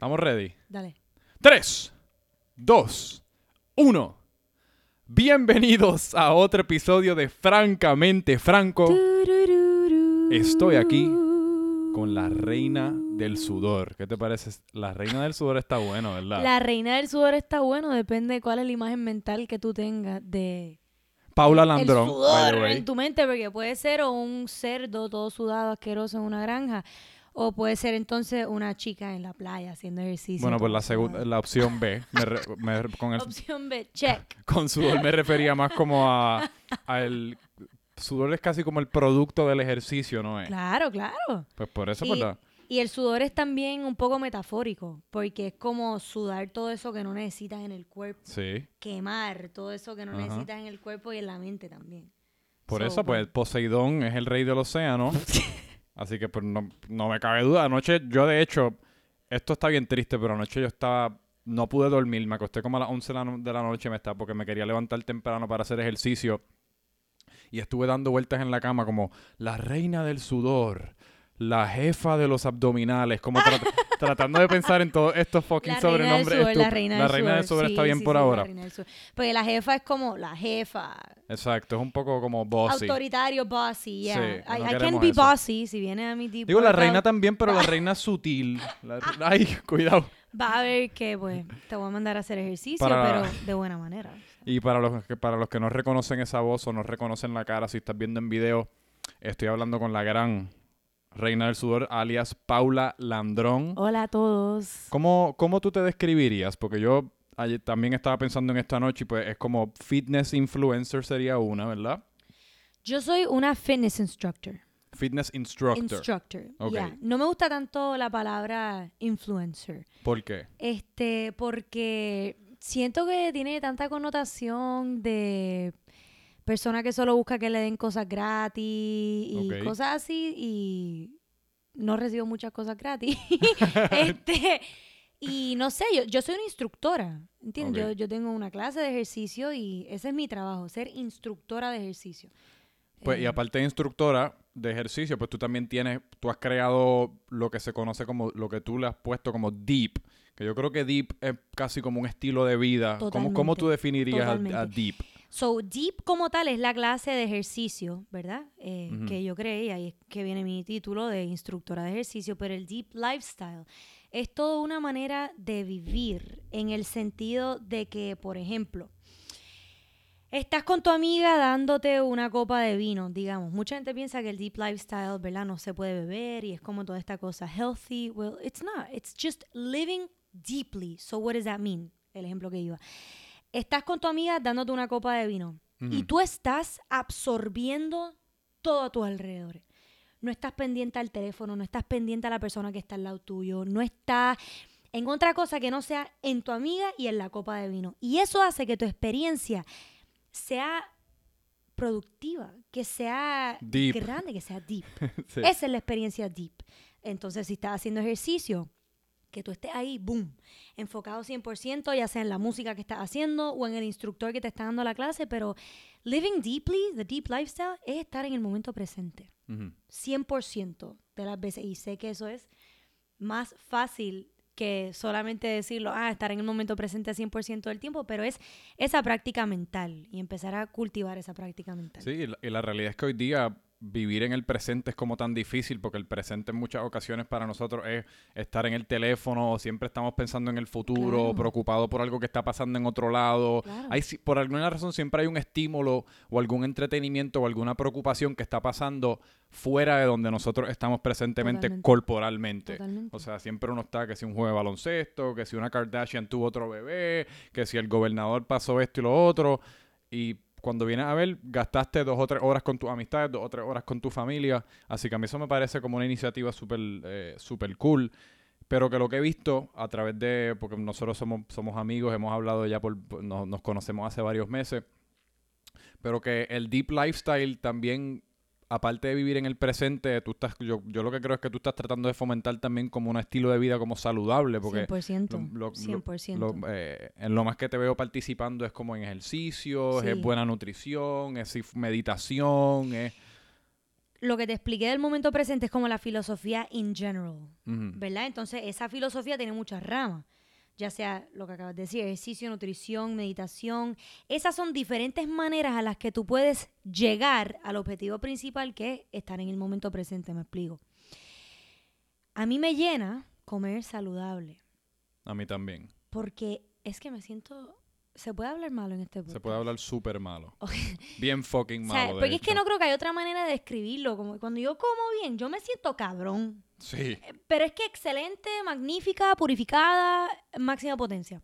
¿Estamos ready? Dale. 3, 2, 1. Bienvenidos a otro episodio de Francamente Franco. Estoy aquí con la reina del sudor. ¿Qué te parece? La reina del sudor está bueno, ¿verdad? La reina del sudor está bueno, depende de cuál es la imagen mental que tú tengas de Paula Landrón. el sudor en tu mente, porque puede ser o un cerdo todo sudado, asqueroso en una granja, o puede ser entonces una chica en la playa haciendo ejercicio. Bueno, pues la segunda, la opción B. Me re- me- con, el, Opción B, check. con sudor me refería más como a, a el sudor es casi como el producto del ejercicio, ¿no es? Claro, claro. Pues por eso, Y- ¿verdad? Y el sudor es también un poco metafórico, porque es como sudar todo eso que no necesitas en el cuerpo, Sí. quemar todo eso que no Ajá. necesitas en el cuerpo y en la mente también. Por So, eso, pues. Poseidón es el rey del océano. Así que, pues, no, no me cabe duda. Anoche, yo, de hecho, esto está bien triste, pero anoche yo estaba... No pude dormir. Me acosté como a las 11 de la, noche me estaba, porque me quería levantar temprano para hacer ejercicio. Y estuve dando vueltas en la cama como la reina del sudor, la jefa de los abdominales, como trat- tratando de pensar en todos estos fucking La reina del sobrenombres. la reina la del reina del sudor, sudor sí, está bien sí, por sí, la ahora. reina del. Porque la jefa es como la jefa, Exacto, es un poco como bossy. autoritario, bossy, yeah. Sí, I, no I can be eso. bossy si viene a mi deep Digo la reina también, pero la reina sutil. La- ay, cuidado. Va a ver que, pues, te voy a mandar a hacer ejercicio, Para- pero de buena manera. Y para los que para los que no reconocen esa voz o no reconocen la cara, si estás viendo en video, estoy hablando con la gran reina del sudor, alias Paula Landrón. Hola a todos. ¿Cómo, cómo tú te describirías? Porque yo ayer también estaba pensando en esta noche y pues es como fitness influencer sería una, ¿verdad? Yo soy una fitness instructor. Fitness instructor. Instructor. Ok. yeah. No me gusta tanto la palabra influencer. ¿Por qué? Este, porque siento que tiene tanta connotación de persona que solo busca que le den cosas gratis y cosas así y no recibo muchas cosas gratis. este, y no sé, yo, yo soy una instructora, ¿entiendes? Yo, yo tengo una clase de ejercicio y ese es mi trabajo, ser instructora de ejercicio. Pues, y Eh, aparte de instructora de ejercicio, pues tú también tienes, tú has creado lo que se conoce como, lo que tú le has puesto como deep, que yo creo que deep es casi como un estilo de vida. ¿Cómo, cómo tú definirías a, deep? So, Deep como tal es la clase de ejercicio, ¿verdad? Eh, Ujú. Que yo creé, y ahí es que viene mi título de instructora de ejercicio, pero el Deep Lifestyle es toda una manera de vivir en el sentido de que, por ejemplo, estás con tu amiga dándote una copa de vino, digamos. Mucha gente piensa que el Deep Lifestyle, ¿verdad? No se puede beber y es como toda esta cosa healthy. Well, it's not. It's just living deeply. So, what does that mean? El ejemplo que iba estás con tu amiga dándote una copa de vino y tú estás absorbiendo todo a tus alrededores. No estás pendiente al teléfono, no estás pendiente a la persona que está al lado tuyo, no estás en otra cosa que no sea en tu amiga y en la copa de vino. Y eso hace que tu experiencia sea productiva, que sea Deep. grande, que sea deep. Sí. Esa es la experiencia deep. Entonces, si estás haciendo ejercicio, que tú estés ahí, boom, enfocado 100%, ya sea en la música que estás haciendo o en el instructor que te está dando la clase, pero living deeply, the deep lifestyle, es estar en el momento presente. Ujú. 100% de las veces. Y sé que eso es más fácil que solamente decirlo, ah, estar en el momento presente 100% del tiempo, pero es esa práctica mental y empezar a cultivar esa práctica mental. Sí, y la, y la realidad es que hoy día vivir en el presente es como tan difícil porque el presente en muchas ocasiones para nosotros es estar en el teléfono siempre estamos pensando en el futuro Claro. preocupado por algo que está pasando en otro lado. Claro. Hay, por alguna razón siempre hay un estímulo o algún entretenimiento o alguna preocupación que está pasando fuera de donde nosotros estamos presentemente Totalmente. corporalmente. Totalmente. O sea, siempre uno está que si un juego de baloncesto, que si una Kardashian tuvo otro bebé, que si el gobernador pasó esto y lo otro. Y cuando vienes a ver, gastaste dos o tres horas con tus amistades, dos o tres horas con tu familia. Así que a mí eso me parece como una iniciativa súper eh, súper cool. Pero que lo que he visto a través de, porque nosotros somos, somos amigos, hemos hablado ya por- nos, nos conocemos hace varios meses, pero que el deep lifestyle también, aparte de vivir en el presente, tú estás, yo, yo lo que creo es que tú estás tratando de fomentar también como un estilo de vida como saludable, porque 100%. lo- lo- lo- 100%. lo- eh, en lo más que te veo participando es como en ejercicios, Sí. es buena nutrición, es meditación, es lo que te expliqué del momento presente es como la filosofía in general. ¿verdad? Entonces, esa filosofía tiene muchas ramas, ya sea lo que acabas de decir, ejercicio, nutrición, meditación. Esas son diferentes maneras a las que tú puedes llegar al objetivo principal que es estar en el momento presente, me explico. A mí me llena comer saludable, A mí también. porque es que me siento... Se puede hablar malo en este Se podcast? puede hablar súper malo. Bien fucking O sea, malo. de porque es que no creo que hay otra manera de describirlo. Como cuando yo como bien, yo me siento cabrón. Sí. Pero es que excelente, magnífica, purificada, máxima potencia.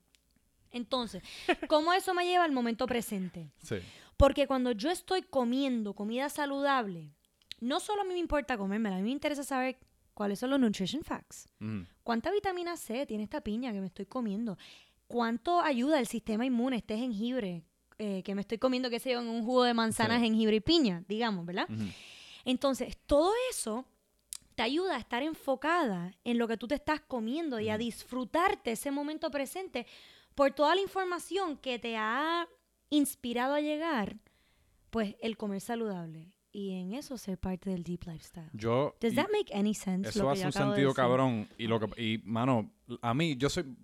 Entonces, ¿cómo eso me lleva al momento presente? Sí. Porque cuando yo estoy comiendo comida saludable, no solo a mí me importa comérmela, a mí me interesa saber cuáles son los nutrition facts. Ujú. ¿Cuánta vitamina C tiene esta piña que me estoy comiendo? ¿Cuánto ayuda el sistema inmune este jengibre eh, que me estoy comiendo, qué sé yo, en un jugo de manzana, Sí. jengibre y piña, digamos, ¿verdad? Ujú. Entonces, todo eso te ayuda a estar enfocada en lo que tú te estás comiendo y a disfrutarte ese momento presente por toda la información que te ha inspirado a llegar, pues el comer saludable. Y en eso ser parte del deep lifestyle. Yo. Does that make any sense? Eso hace un de sentido cabrón. Y, lo que, y, mano, a mí, yo soy.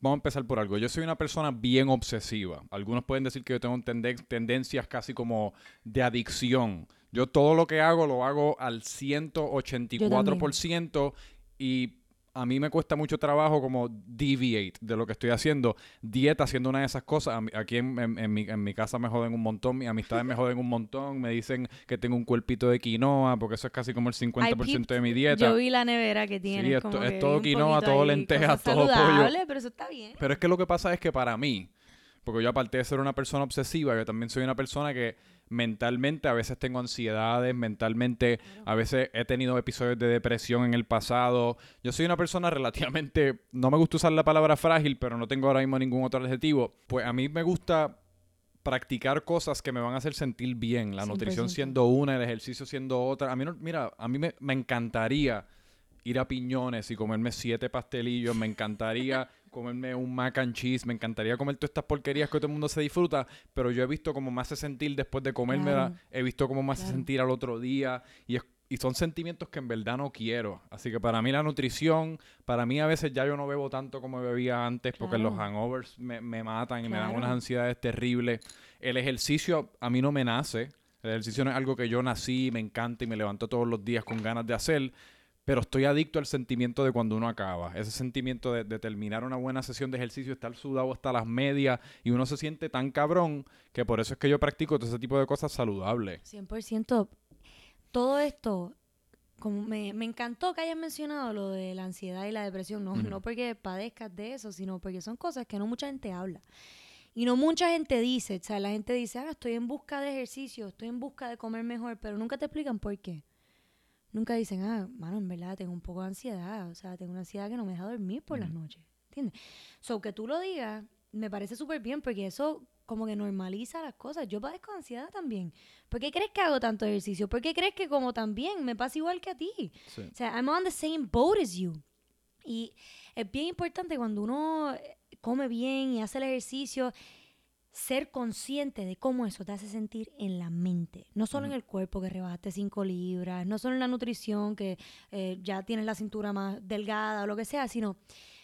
Vamos a empezar por algo. Yo soy una persona bien obsesiva. Algunos pueden decir que yo tengo tenden- tendencias casi como de adicción. Yo todo lo que hago lo hago al 184% y a mí me cuesta mucho trabajo como deviate de lo que estoy haciendo. Dieta haciendo una de esas cosas. Aquí en, en- en mi, en mi casa me joden un montón, mis amistades me joden un montón, me dicen que tengo un cuerpito de quinoa, porque eso es casi como el 50% de mi dieta. Yo vi la nevera que tiene. es to- es todo quinoa, todo lentejas, todo pollo. Pero eso está bien. Pero es que lo que pasa es que para mí, porque yo aparte de ser una persona obsesiva, yo también soy una persona que mentalmente a veces tengo ansiedades, mentalmente a veces he tenido episodios de depresión en el pasado. Yo soy una persona relativamente, no me gusta usar la palabra frágil, pero no tengo ahora mismo ningún otro adjetivo. Pues a mí me gusta practicar cosas que me van a hacer sentir bien, la nutrición 100%. siendo una, el ejercicio siendo otra. A mí no, mira, a mí me, me encantaría ir a Piñones y comerme siete pastelillos, me encantaría comerme un mac and cheese, me encantaría comer todas estas porquerías que todo el mundo se disfruta, pero yo he visto cómo me hace sentir después de comérmela, Claro. he visto cómo me hace Claro. sentir al otro día y, es- y son sentimientos que en verdad no quiero. Así que para mí la nutrición, para mí a veces ya yo no bebo tanto como bebía antes porque los hangovers me, me matan y me dan unas ansiedades terribles. El ejercicio a mí no me nace. El ejercicio no es algo que yo nací, me encanta y me levanto todos los días con ganas de hacer. Pero estoy adicto al sentimiento de cuando uno acaba. Ese sentimiento de, de terminar una buena sesión de ejercicio, estar sudado hasta las medias y uno se siente tan cabrón que por eso es que yo practico todo ese tipo de cosas saludables. 100%. Todo esto, como me, me encantó que hayas mencionado lo de la ansiedad y la depresión, no, no porque padezcas de eso, sino porque son cosas que no mucha gente habla. Y no mucha gente dice, o sea, la gente dice, ah, estoy en busca de ejercicio, estoy en busca de comer mejor, pero nunca te explican por qué. Nunca dicen, ah, mano, en verdad tengo un poco de ansiedad, o sea, tengo una ansiedad que no me deja dormir por las noches, ¿entiendes? So, que tú lo digas, me parece súper bien porque eso como que normaliza las cosas. Yo padezco de ansiedad también. ¿Por qué crees que hago tanto ejercicio? ¿Por qué crees que como también me pasa igual que a ti? Sí. O sea, I'm on the same boat as you. Y es bien importante cuando uno eh, come bien y hace el ejercicio, ser consciente de cómo eso te hace sentir en la mente. No solo en el cuerpo, que rebajaste 5 libras, no solo en la nutrición, que eh, ya tienes la cintura más delgada o lo que sea, sino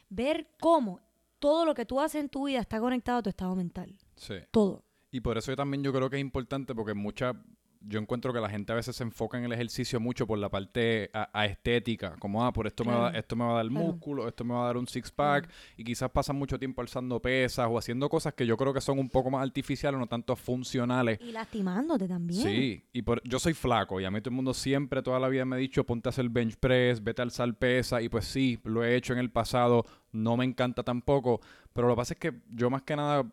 ver cómo todo lo que tú haces en tu vida está conectado a tu estado mental. Sí. Todo. Y por eso yo también yo creo que es importante porque mucha yo encuentro que la gente a veces se enfoca en el ejercicio mucho por la parte a, a estética, como ah, por esto me va esto me va a dar claro. músculo, esto me va a dar un six pack y quizás pasan mucho tiempo alzando pesas o haciendo cosas que yo creo que son un poco más artificiales, no tanto funcionales. Y lastimándote también. Sí, y por, yo soy flaco y a mí todo el mundo siempre, toda la vida me ha dicho, ponte a hacer bench press, vete a alzar pesa y pues sí, lo he hecho en el pasado, no me encanta tampoco, pero lo que pasa es que yo más que nada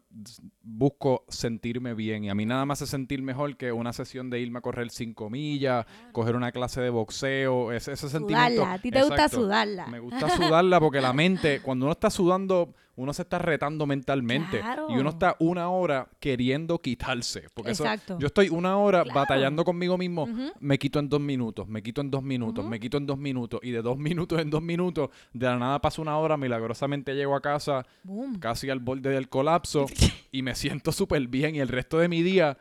busco sentirme bien y a mí nada más es sentir mejor que una sesión de irme a correr 5 millas, coger una clase de boxeo, ese, ese sentimiento. Sudarla. A ti te gusta sudarla. Me gusta sudarla porque la mente, cuando uno está sudando, uno se está retando mentalmente. Claro. Y uno está una hora queriendo quitarse. Porque eso- Exacto. yo estoy una hora Claro. batallando conmigo mismo. Me quito en dos minutos, me quito en dos minutos, me quito en dos minutos. Y de dos minutos en dos minutos, de la nada pasa una hora, milagrosamente llego a casa Boom. casi al borde del colapso y me siento súper bien. Y el resto de mi día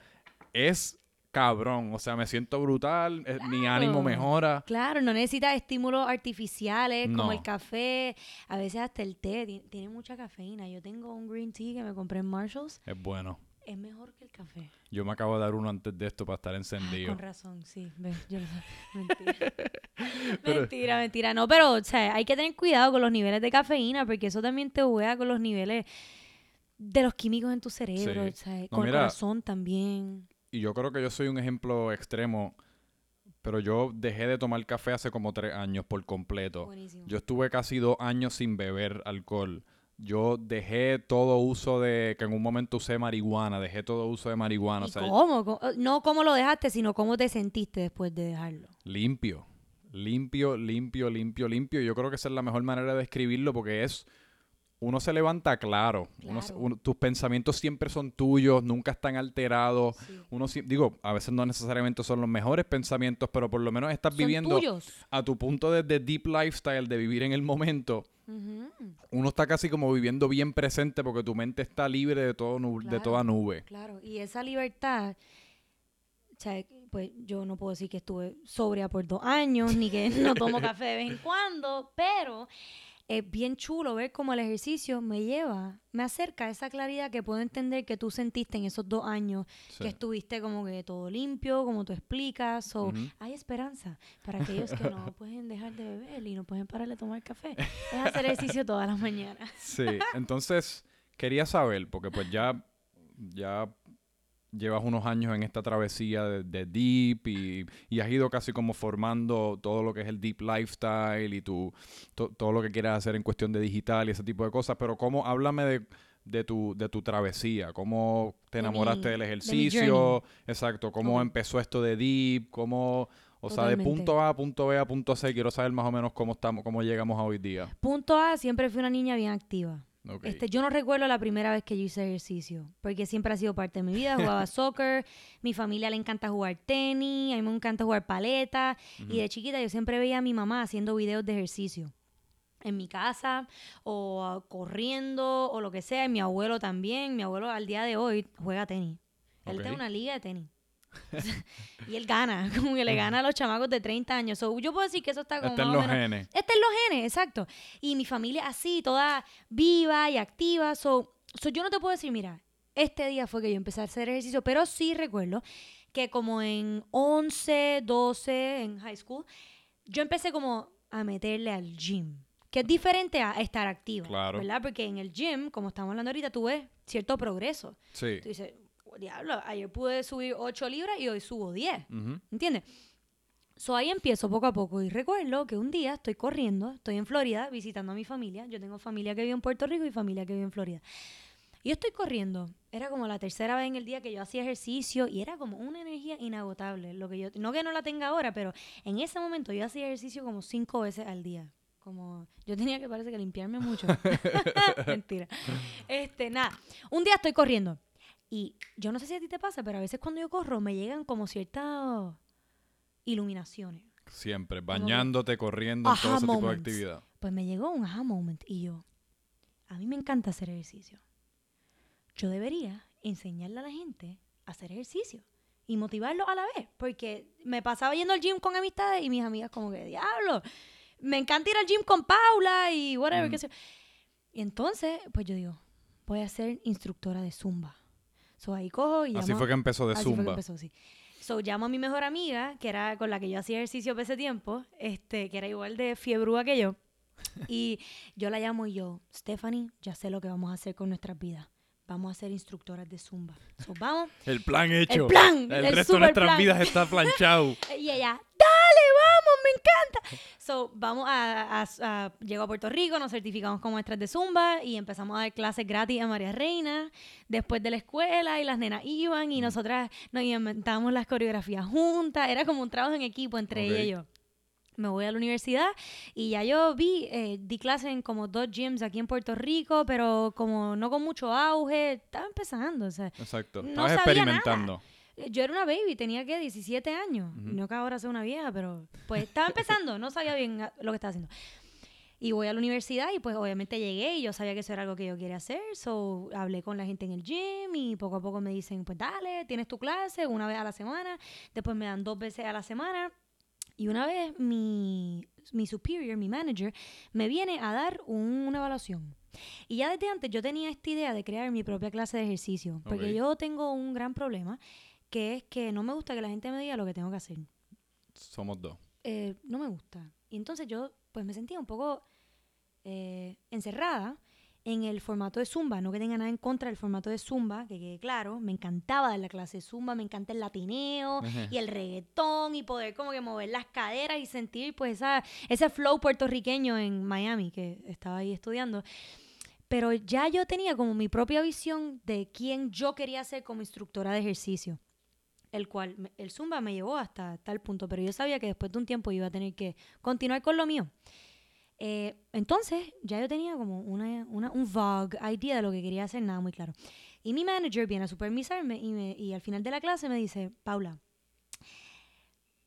es cabrón. O sea, me siento brutal, eh, mi ánimo Claro. mejora. Claro, no necesitas estímulos artificiales como el café, a veces hasta el té, ti- tiene mucha cafeína. Yo tengo un green tea que me compré en Marshalls, Es bueno. es mejor que el café. Yo me acabo de dar uno antes de esto para estar Ah, encendido. con razón, sí. yo lo sé. Mentira. Pero- mentira, mentira. No, pero o sea, hay que tener cuidado con los niveles de cafeína porque eso también te juega con los niveles de los químicos en tu cerebro, Sí. o sea, No, con el mira, corazón también. Y yo creo que yo soy un ejemplo extremo, pero yo dejé de tomar café hace como tres años por completo. Buenísimo. Yo estuve casi dos años sin beber alcohol. Yo dejé todo uso de, que en un momento usé marihuana, dejé todo uso de marihuana. ¿Y O sea, cómo? ¿Cómo? No cómo lo dejaste, sino cómo te sentiste después de dejarlo. limpio, limpio, limpio, limpio, limpio. Yo creo que esa es la mejor manera de describirlo porque es, uno se levanta claro. Uno Claro. uno- tus pensamientos siempre son tuyos, nunca están alterados. Sí. Uno, digo, a veces no necesariamente son los mejores pensamientos, pero por lo menos estás viviendo tuyos. a tu punto de, de deep lifestyle, de vivir en el momento. Uno está casi como viviendo bien presente porque tu mente está libre de, todo nu- de Claro. toda nube. Claro, y esa libertad, pues yo no puedo decir que estuve sobria por dos años, ni que no tomo café de vez en cuando, pero es bien chulo ver cómo el ejercicio me lleva, me acerca a esa claridad que puedo entender que tú sentiste en esos dos años, Sí. que estuviste como que todo limpio, como tú explicas, o hay esperanza para aquellos que no pueden dejar de beber y no pueden parar de tomar café. Es hacer ejercicio todas las mañanas. Sí, entonces quería saber, porque pues ya, ya llevas unos años en esta travesía de, de Deep y, y has ido casi como formando todo lo que es el Deep Lifestyle y tu, to- todo lo que quieras hacer en cuestión de digital y ese tipo de cosas, pero cómo, háblame de, de tu, de tu travesía, cómo te De mi- enamoraste de del ejercicio, exacto, cómo empezó esto de Deep, cómo... O sea, de punto A a punto B a punto C, quiero saber más o menos cómo estamos, cómo llegamos a hoy día. Punto A, siempre fui una niña bien activa. Este, yo no recuerdo la primera vez que yo hice ejercicio, porque siempre ha sido parte de mi vida. Jugaba soccer, mi familia le encanta jugar tenis, a mí me encanta jugar paleta. Y de chiquita yo siempre veía a mi mamá haciendo videos de ejercicio en mi casa o ah, corriendo o lo que sea. Y mi abuelo también. Mi abuelo al día de hoy juega tenis. Él tiene una liga de tenis. y él gana, como que le gana a los chamacos de 30 años. So, yo puedo decir que eso está como Está en los menos- genes. Está en los genes, exacto. Y mi familia así, toda viva y activa. So, so yo no te puedo decir, mira, este día fue que yo empecé a hacer ejercicio, pero sí recuerdo que como en 11, 12, en high school, yo empecé como a meterle al gym. Que es diferente a estar activa, Claro. ¿verdad? Porque en el gym, como estamos hablando ahorita, tú ves cierto progreso. Sí. Tú dices, "Oh, diablo, ayer pude subir 8 libras y hoy subo 10. Ujú. ¿Entiendes? So ahí empiezo poco a poco y recuerdo que un día estoy corriendo, estoy en Florida visitando a mi familia. Yo tengo familia que vive en Puerto Rico y familia que vive en Florida. Y yo estoy corriendo. Era como la tercera vez en el día que yo hacía ejercicio y era como una energía inagotable. Lo que yo, no que no la tenga ahora, pero en ese momento yo hacía ejercicio como cinco veces al día. Como yo tenía que parece que limpiarme mucho. Mentira. Este, nada. Un día estoy corriendo y yo no sé si a ti te pasa, pero a veces cuando yo corro me llegan como ciertas iluminaciones. Siempre, bañándote, corriendo, en todo ese tipo de actividad. Pues me llegó un aha moment y yo, a mí me encanta hacer ejercicio. Yo debería enseñarle a la gente a hacer ejercicio y motivarlo a la vez, porque me pasaba yendo al gym con amistades y mis amigas como que, diablo, me encanta ir al gym con Paula y whatever, Mm. qué sé yo". Y entonces, pues yo digo, voy a ser instructora de Zumba. So ahí cojo y Así llamo- fue que empezó de Así fue que Zumba. empezó, sí. So, llamo a mi mejor amiga, que era con la que yo hacía ejercicio por ese tiempo, este, que era igual de fiebrúa que yo. Y yo la llamo y yo, Stephanie, ya sé lo que vamos a hacer con nuestras vidas. Vamos a ser instructoras de Zumba. So, vamos. El plan hecho. plan, El, el resto de nuestras plan. vidas está planchado. Y ella, me encanta. So, vamos a, a- a- llego a Puerto Rico, nos certificamos como maestras de Zumba y empezamos a dar clases gratis a María Reina después de la escuela y las nenas iban y nosotras nos inventamos las coreografías juntas. Era como un trabajo en equipo entre Ok. ella y yo. Me voy a la universidad y ya yo vi, eh, di clases en como dos gyms aquí en Puerto Rico, pero como no con mucho auge, estaba empezando, o sea, Exacto. No Estabas sabía experimentando. Yo era una baby, tenía que 17 años. Ujú. No que ahora sea una vieja, pero pues estaba empezando, no sabía bien lo que estaba haciendo. Y voy a la universidad y pues obviamente llegué y yo sabía que eso era algo que yo quería hacer. So hablé con la gente en el gym y poco a poco me dicen, pues dale, tienes tu clase una vez a la semana. Después me dan dos veces a la semana. Y una vez mi, mi superior, mi manager, me viene a dar un- una evaluación. Y ya desde antes yo tenía esta idea de crear mi propia clase de ejercicio. Porque Ok. yo tengo un gran problema, que es que no me gusta que la gente me diga lo que tengo que hacer. Somos dos. Eh, no me gusta. Y entonces yo pues me sentía un poco eh, encerrada en el formato de Zumba. No que tenga nada en contra del formato de Zumba, que quede claro. Me encantaba dar la clase de Zumba, me encanta el latineo y el reggaetón y poder como que mover las caderas y sentir pues esa, ese flow puertorriqueño en Miami, que estaba ahí estudiando. Pero ya yo tenía como mi propia visión de quién yo quería ser como instructora de ejercicio. El cual, el Zumba me llevó hasta tal punto, pero yo sabía que después de un tiempo iba a tener que continuar con lo mío. Eh, entonces, ya yo tenía como una, una- un vague idea de lo que quería hacer, nada muy claro. Y mi manager viene a supervisarme y, y al final de la clase me dice, Paula,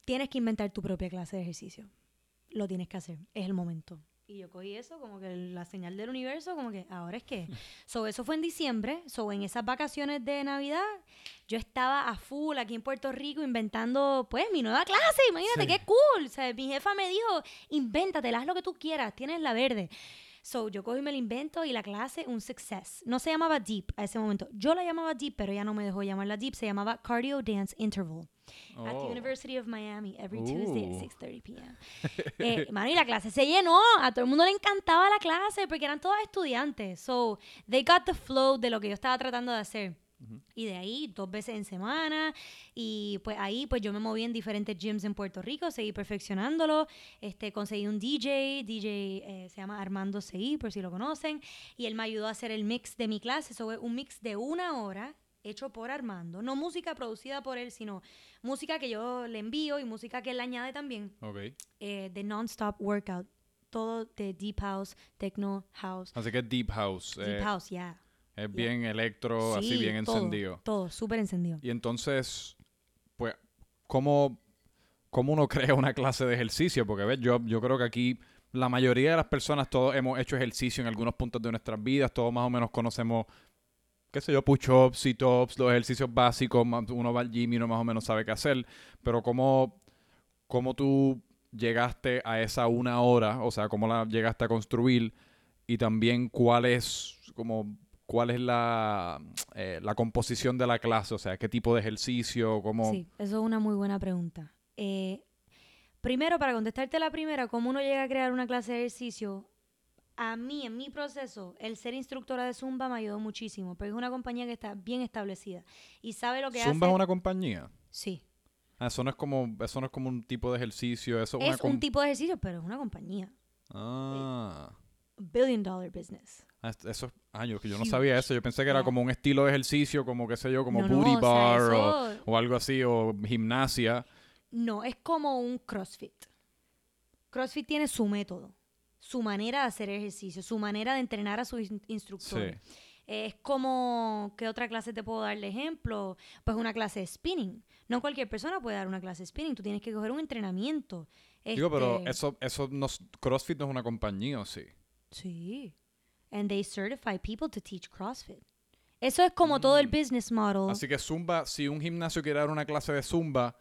tienes que inventar tu propia clase de ejercicio. Lo tienes que hacer, es el momento. Y yo cogí eso como que la señal del universo, como que ahora es que. So, eso fue en diciembre. So, en esas vacaciones de Navidad, yo estaba a full aquí en Puerto Rico inventando, pues, mi nueva clase. Imagínate Sí. qué cool. O sea, mi jefa me dijo, invéntatela, haz lo que tú quieras, tienes la verde. So, yo cogí y me invento y la clase, un success. No se llamaba Deep a ese momento. Yo la llamaba Deep, pero ella no me dejó llamarla Deep. Se llamaba Cardio Dance Interval at the Oh. University of Miami every Tuesday Uh. at 6:30 p.m. Eh, mano, y la clase se llenó. A todo el mundo le encantaba la clase porque eran todas estudiantes. So, they got the flow de lo que yo estaba tratando de hacer. Y de ahí, dos veces en semana. Y pues ahí, pues yo me moví en diferentes gyms en Puerto Rico, seguí perfeccionándolo. Este, conseguí un DJ, DJ eh, se llama Armando Seguí, por si lo conocen. Y él me ayudó a hacer el mix de mi clase. Eso fue un mix de una hora hecho por Armando. No música producida por él, sino música que yo le envío y música que él añade también Ok. eh, de non-stop workout. Todo de deep house, techno house. Así que Deep House. Deep eh, house, ya. Es bien electro, así Sí, bien todo, encendido. Todo, súper encendido. Y entonces, pues, ¿cómo, cómo uno crea una clase de ejercicio? Porque, ¿ves? Yo, yo creo que aquí la mayoría de las personas, todos hemos hecho ejercicio en algunos puntos de nuestras vidas, todos más o menos conocemos, qué sé yo, push-ups, sit-ups, los ejercicios básicos, uno va al gym y uno más o menos sabe qué hacer, pero ¿cómo, cómo tú llegaste a esa una hora? O sea, ¿cómo la llegaste a construir? Y también, ¿cuál es, como, cuál es la, eh, la composición de la clase? O sea, ¿qué tipo de ejercicio? ¿Cómo? Sí, eso es una muy buena pregunta. Eh, primero, para contestarte la primera, ¿cómo uno llega a crear una clase de ejercicio? A mí, en mi proceso, el ser instructora de Zumba me ayudó muchísimo, porque es una compañía que está bien establecida y sabe lo que ¿Zumba hace. es una compañía? Sí, Ah, eso no es como, eso no es como un tipo de ejercicio, eso es, una un tipo de ejercicio, pero es una compañía. Ah. Billion dollar business. Ah, es- Eso, ah, que yo no sabía eso. Yo pensé que era como un estilo de ejercicio, como qué sé yo, como No, no, booty o bar o, eso- o algo así, o gimnasia. No, es como un CrossFit. CrossFit tiene su método, su manera de hacer ejercicio, su manera de entrenar a sus in- instructores. Sí. Es como, ¿qué otra clase te puedo dar de ejemplo? Pues una clase de spinning. No cualquier persona puede dar una clase de spinning. Tú tienes que coger un entrenamiento. Digo, pero Este, eso, eso no, CrossFit no es una compañía, ¿o sí? Sí. And they certify people to teach CrossFit. Eso es como todo el Mm. business model. Así que Zumba, si un gimnasio quiere dar una clase de Zumba,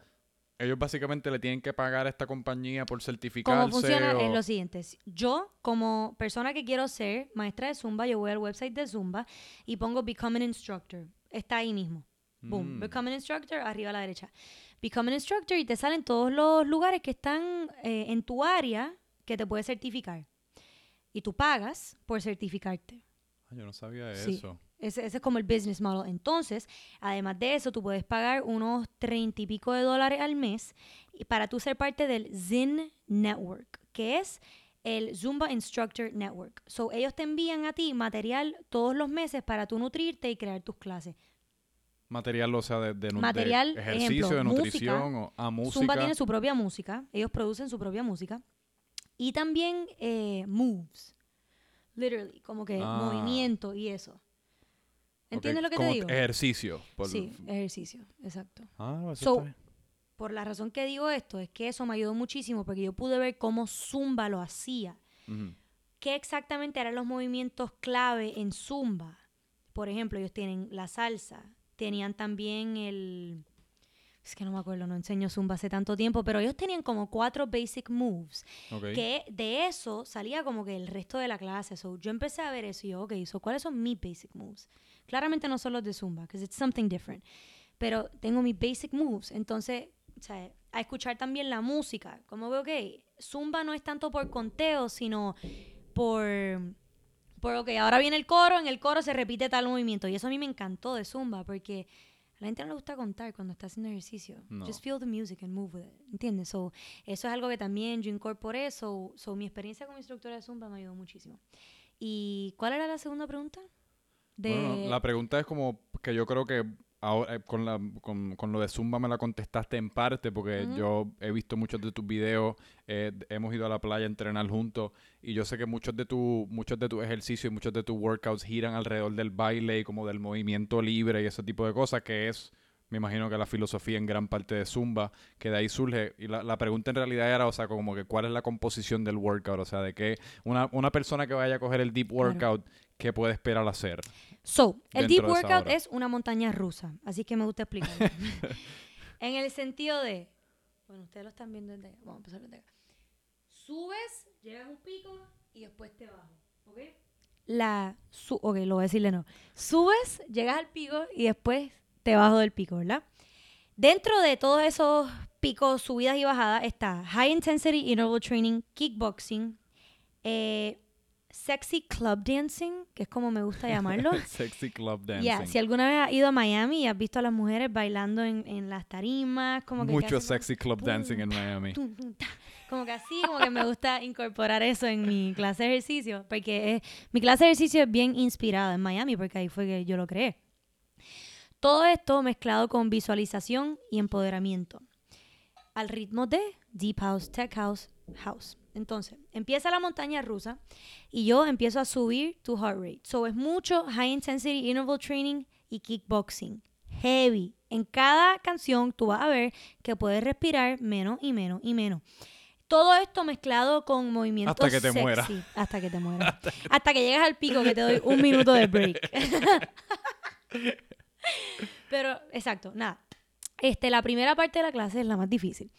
ellos básicamente le tienen que pagar a esta compañía por certificarse. Cómo funciona o- es lo siguiente. Si- Yo, como persona que quiero ser maestra de Zumba, yo voy al website de Zumba y pongo Become an Instructor. Está ahí mismo. Boom. Mm. Become an Instructor, arriba a la derecha. Become an Instructor y te salen todos los lugares que están eh, en tu área que te puedes certificar. Y tú pagas por certificarte. Ah, yo no sabía Sí. eso. Ese, ese es como el business model. Entonces, además de eso, tú puedes pagar unos treinta y pico de dólares al mes para tú ser parte del Zin Network, que es el Zumba Instructor Network. So, ellos te envían a ti material todos los meses para tú nutrirte y crear tus clases. Material, o sea, de, de nu- de Material, ejercicio, ejemplo, de música. nutrición, o a música. Zumba tiene su propia música, ellos producen su propia música. Y también eh, moves, literally, como que Ah. movimiento y eso. ¿Entiendes lo que te digo? Ejercicio. por- Sí, ejercicio, exacto. Ah, eso So, está bien. Por la razón que digo esto es que eso me ayudó muchísimo porque yo pude ver cómo Zumba lo hacía. Qué exactamente eran los movimientos clave en Zumba. Por ejemplo, ellos tienen la salsa, tenían también el... Es que no me acuerdo, no enseño Zumba hace tanto tiempo, pero ellos tenían como cuatro basic moves. Ok. Que de eso salía como que el resto de la clase. So, yo empecé a ver eso y yo, ok, so, ¿cuáles son mis basic moves? Claramente no son los de Zumba, because it's something different. Pero tengo mis basic moves. Entonces, o sea, a escuchar también la música. Como veo que Zumba no es tanto por conteo, sino por, por, ok, ahora viene el coro, en el coro se repite tal movimiento. Y eso a mí me encantó de Zumba, porque la gente no le gusta contar cuando está haciendo ejercicio. No. Just feel the music and move with it. ¿Entiendes? So, eso es algo que también yo incorporé. So, so mi experiencia como instructora de Zumba me ayudó muchísimo. ¿Y cuál era la segunda pregunta? De... Bueno, la pregunta es como que yo creo que ahora, eh, con, la, con, con lo de Zumba me la contestaste en parte porque yo he visto muchos de tus videos, eh, hemos ido a la playa a entrenar juntos y yo sé que muchos de tu, muchos de tus ejercicios y muchos de tus workouts giran alrededor del baile y como del movimiento libre y ese tipo de cosas que es, me imagino que la filosofía en gran parte de Zumba, que de ahí surge. Y la, la pregunta en realidad era, o sea, como que cuál es la composición del workout, o sea, de que una, una persona que vaya a coger el deep Claro. workout, ¿qué puede esperar hacer? So, el deep workout es una montaña rusa, así que me gusta explicarlo. en el sentido de, bueno, ustedes lo están viendo desde allá, vamos a empezar desde acá. Subes, llegas a un pico y después te bajas, ¿ok? La, su, ok, lo voy a decirle no. Subes, llegas al pico y después te bajo del pico, ¿verdad? Dentro de todos esos picos, subidas y bajadas está High Intensity Interval Training, Kickboxing, eh, Sexy Club Dancing, que es como me gusta llamarlo. Sexy club dancing. Ya, si alguna vez has ido a Miami y has visto a las mujeres bailando en, en las tarimas, como que... Mucho sexy club pum, dancing en Miami. tum, tum, ta. Como que así, como que me gusta incorporar eso en mi clase de ejercicio, porque es- mi clase de ejercicio es bien inspirada en Miami, porque ahí fue que yo lo creé. Todo esto mezclado con visualización y empoderamiento, al ritmo de Deep House, Tech House, House. Entonces, empieza la montaña rusa y yo empiezo a subir tu heart rate. So, es mucho high intensity interval training y kickboxing. Heavy. En cada canción tú vas a ver que puedes respirar menos y menos y menos. Todo esto mezclado con movimientos Hasta que te sexy. mueras. Hasta que te mueras. Hasta que llegas al pico que te doy un minuto de break. Pero, exacto, nada. Este, la primera parte de la clase es la más difícil.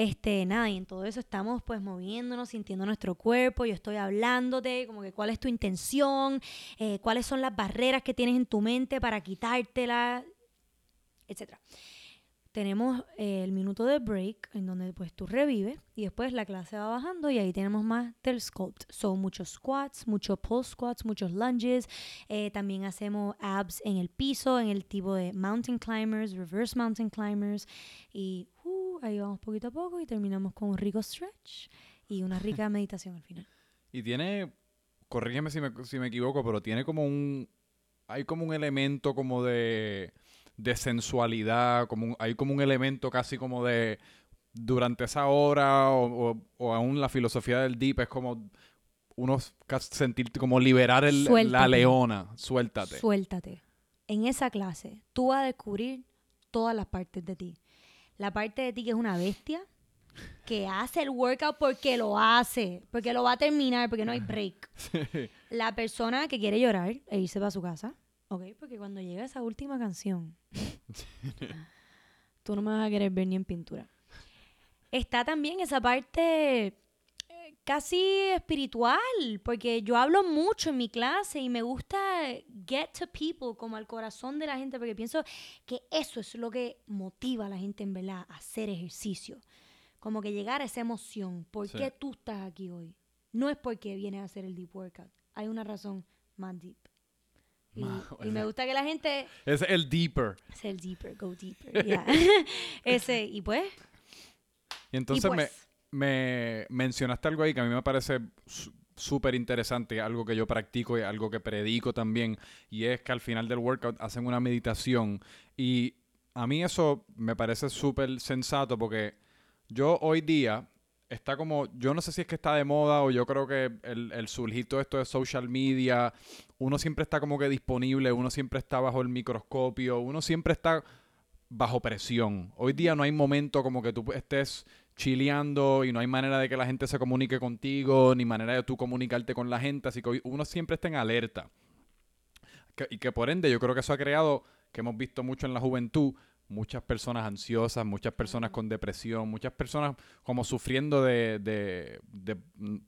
Este, nada, y en todo eso estamos pues moviéndonos, sintiendo nuestro cuerpo, yo estoy hablándote, como que cuál es tu intención, eh, cuáles son las barreras que tienes en tu mente para quitártelas, etcétera. Tenemos eh, el minuto de break en donde pues tú revives y después la clase va bajando y ahí tenemos más del sculpt. Son muchos squats, muchos pull squats, muchos lunges. eh, también hacemos abs en el piso, en el tipo de mountain climbers, reverse mountain climbers. Y ahí vamos poquito a poco y terminamos con un rico stretch y una rica meditación al final. Y tiene, corrígeme si me, si me equivoco, pero tiene como un, hay como un elemento como de, de sensualidad, como un- hay como un elemento casi como de, durante esa hora o, o- o aún la filosofía del deep es como uno casi sentir como liberar el- la leona, suéltate. Suéltate. En esa clase, tú vas a descubrir todas las partes de ti. La parte de ti que es una bestia, que hace el workout porque lo hace, porque lo va a terminar, porque no hay break. La persona que quiere llorar e irse para su casa, ¿ok? Porque cuando llega esa última canción, tú no me vas a querer ver ni en pintura. Está también esa parte casi espiritual, porque yo hablo mucho en mi clase y me gusta get to people, como al corazón de la gente, porque pienso que eso es lo que motiva a la gente en verdad a hacer ejercicio. Como que llegar a esa emoción. ¿Por Sí. qué tú estás aquí hoy? No es porque vienes a hacer el deep workout. Hay una razón más deep. Y, me gusta que la gente Es el deeper. es el deeper, go deeper. yeah. Ese, y pues, Y entonces y me, pues, me mencionaste algo ahí que a mí me parece súper interesante, algo que yo practico y algo que predico también, y es que al final del workout hacen una meditación y a mí eso me parece súper sensato porque yo hoy día está como, yo no sé si es que está de moda o yo creo que el, el surgir todo esto de social media, uno siempre está como que disponible, uno siempre está bajo el microscopio, uno siempre está bajo presión. Hoy día no hay momento como que tú estés chileando y no hay manera de que la gente se comunique contigo, ni manera de tú comunicarte con la gente, así que uno siempre está en alerta. Que- y que por ende yo creo que eso ha creado, que hemos visto mucho en la juventud, muchas personas ansiosas, muchas personas con depresión, muchas personas como sufriendo de, de- de,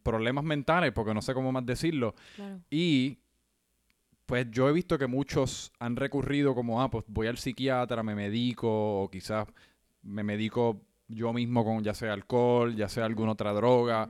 problemas mentales, porque no sé cómo más decirlo. Claro. Y pues yo he visto que muchos han recurrido como, ah, pues voy al psiquiatra, me medico, o quizás me medico yo mismo con ya sea alcohol, ya sea alguna otra droga.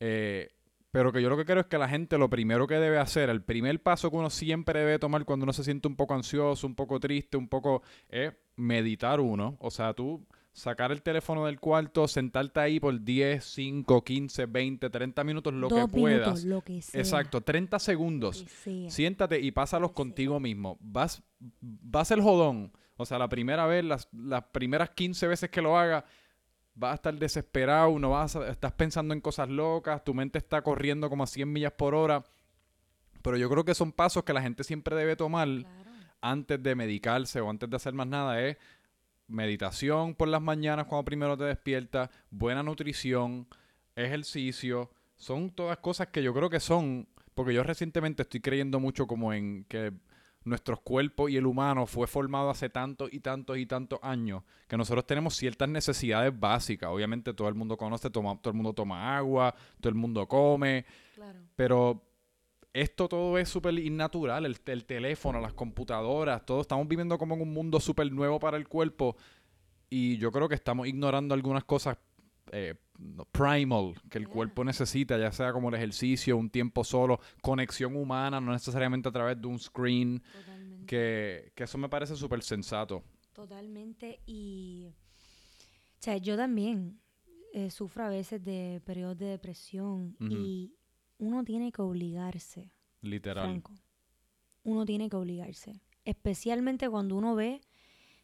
Eh, pero que yo lo que creo es que la gente lo primero que debe hacer, el primer paso que uno siempre debe tomar cuando uno se siente un poco ansioso, un poco triste, un poco, es meditar uno. O sea, tú sacar el teléfono del cuarto, sentarte ahí por 10, 5, 15, 20, 30 minutos, lo Dos que puedas. minutos, lo que sea. Exacto, 30 lo segundos. Siéntate y pásalos sea. contigo mismo. Vas, vas el jodón. O sea, la primera vez, las, las primeras 15 veces que lo hagas, vas a estar desesperado, no vas a- estás pensando en cosas locas, tu mente está corriendo como a 100 millas por hora. Pero yo creo que son pasos que la gente siempre debe tomar Claro. antes de medicarse o antes de hacer más nada. Es meditación por las mañanas cuando primero te despiertas, buena nutrición, ejercicio. Son todas cosas que yo creo que son, porque yo recientemente estoy creyendo mucho como en que nuestros cuerpos y el humano fue formado hace tantos y tantos y tantos años que nosotros tenemos ciertas necesidades básicas. Obviamente todo el mundo conoce, toma, todo el mundo toma agua, todo el mundo come, Claro. pero esto todo es súper innatural, el, el teléfono, las computadoras, todo estamos viviendo como en un mundo súper nuevo para el cuerpo y yo creo que estamos ignorando algunas cosas eh, primal que el Yeah. cuerpo necesita, ya sea como el ejercicio, un tiempo solo, conexión humana, no necesariamente a través de un screen, que, que eso me parece súper sensato. Totalmente. Y. O sea, yo también eh, sufro a veces de periodos de depresión. Y uno tiene que obligarse, Literal. Franco. Uno tiene que obligarse. Especialmente cuando uno ve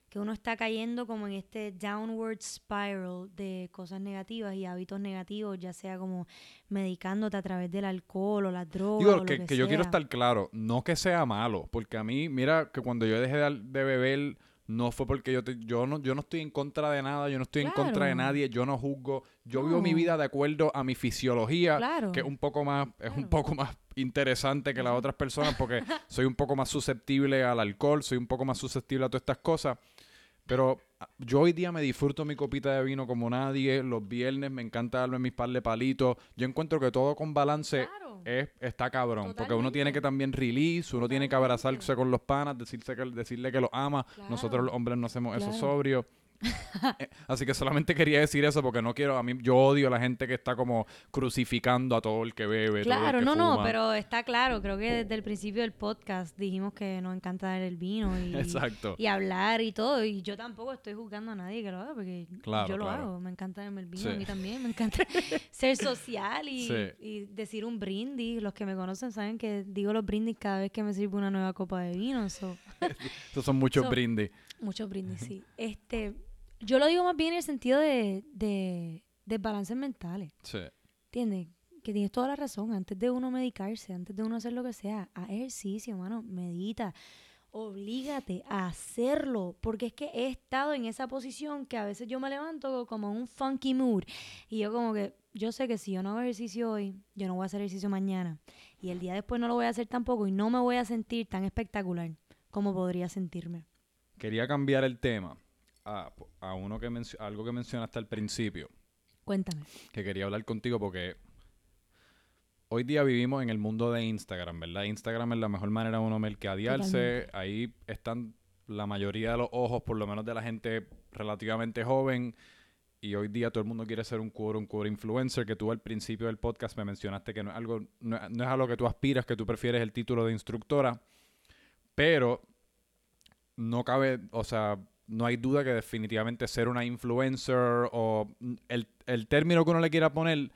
que uno está cayendo como en este downward spiral de cosas negativas y hábitos negativos, ya sea como medicándote a través del alcohol o las drogas. Digo, o lo que, yo quiero estar claro, no que sea malo, porque a mí, mira, que cuando yo dejé de, de beber, no fue porque yo, te- yo, no, yo no estoy en contra de nada, yo no estoy en contra de nadie, yo no juzgo, yo vivo mi vida de acuerdo a mi fisiología, Claro. que es un poco más, es un poco más interesante que las otras personas, porque soy un poco más susceptible al alcohol, soy un poco más susceptible a todas estas cosas. Pero ah, yo hoy día me disfruto mi copita de vino como nadie. Los viernes me encanta darme mis par de palitos. Yo encuentro que todo con balance Claro. es, está cabrón. Porque uno tiene que también release, uno tiene que abrazarse con los panas, decirse que, decirle que los ama. Nosotros los hombres no hacemos eso sobrio. Eh, Así que solamente quería decir eso porque no quiero, a mí yo odio a la gente que está como crucificando a todo el que bebe. todo el Claro, que no, no, pero está claro. Creo que desde el principio del podcast dijimos que nos encanta dar el vino y, Exacto. y hablar y todo. Y yo tampoco estoy juzgando a nadie que lo haga porque Claro, yo lo claro. hago. Me encanta darme el vino. Sí. A mí también me encanta ser social y, Sí. y decir un brindis. Los que me conocen saben que digo los brindis cada vez que me sirve una nueva copa de vino. so, Esos son muchos So- brindis. Muchos brindis, sí. Este, yo lo digo más bien en el sentido de, de, de balances mentales. Sí. ¿Entiendes? Que tienes toda la razón. Antes de uno medicarse, antes de uno hacer lo que sea, haz ejercicio, mano. Medita. Oblígate a hacerlo. Porque es que he estado en esa posición que a veces yo me levanto como en un funky mood. Y yo como que, yo sé que si yo no hago ejercicio hoy, yo no voy a hacer ejercicio mañana. Y el día después no lo voy a hacer tampoco. Y no me voy a sentir tan espectacular como podría sentirme. Quería cambiar el tema a, a uno que mencio- algo que mencionaste al principio, Cuéntame. que quería hablar contigo porque hoy día vivimos en el mundo de Instagram, ¿verdad? Instagram es la mejor manera de uno mercadearse. Totalmente. Ahí están la mayoría de los ojos, por lo menos de la gente relativamente joven. Y hoy día todo el mundo quiere ser un quote, un quote influencer, que tú al principio del podcast me mencionaste que no es algo, no, no es a lo que tú aspiras, que tú prefieres el título de instructora. Pero no cabe, o sea, no hay duda que definitivamente ser una influencer o el, el término que uno le quiera poner,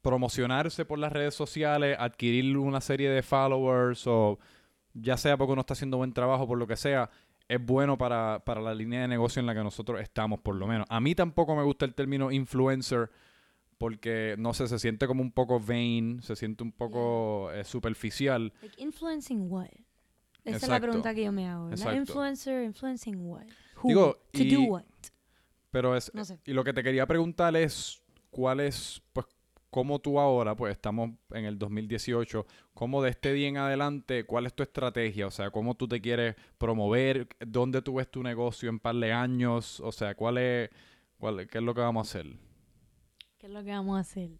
promocionarse por las redes sociales, adquirir una serie de followers o ya sea porque uno está haciendo buen trabajo, por lo que sea, es bueno para, para la línea de negocio en la que nosotros estamos, por lo menos. A mí tampoco me gusta el término influencer porque, no sé, se siente como un poco vain, se siente un poco eh, superficial. Like, influencing what? Esa es la pregunta que yo me hago. ¿verdad? Influencer, influencing what? Who? Digo, to y- do what? Pero es, No sé. y lo que te quería preguntar es, ¿cuál es, pues, cómo tú ahora, pues estamos en el 2018, cómo de este día en adelante, cuál es tu estrategia? O sea, ¿cómo tú te quieres promover? ¿Dónde tú ves tu negocio en par de años? O sea, ¿cuál es, cuál, qué es lo que vamos a hacer? ¿Qué es lo que vamos a hacer?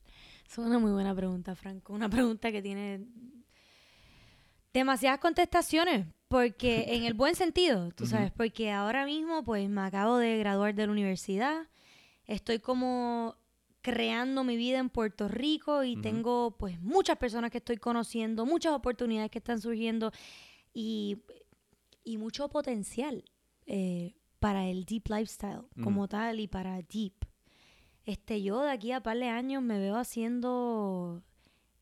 Es una muy buena pregunta, Franco. Una pregunta que tiene demasiadas contestaciones, porque en el buen sentido, tú sabes, porque ahora mismo pues me acabo de graduar de la universidad, estoy como creando mi vida en Puerto Rico y tengo pues muchas personas que estoy conociendo, muchas oportunidades que están surgiendo y, y mucho potencial eh, para el deep lifestyle como tal y para deep. Este, yo de aquí a par de años me veo haciendo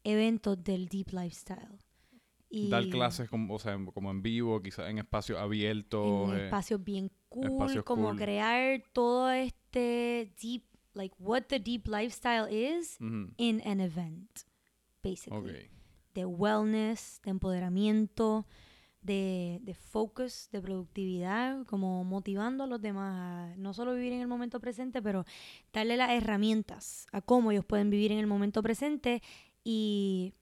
eventos del deep lifestyle. Y Dar clases como, o sea, como en vivo, quizás en espacios abiertos. en eh, espacios bien cool, espacios como cool. crear todo este deep, like what the deep lifestyle is in an event, basically. ok. De wellness, de empoderamiento, de, de focus, de productividad, como motivando a los demás a no solo vivir en el momento presente, pero darle las herramientas a cómo ellos pueden vivir en el momento presente y,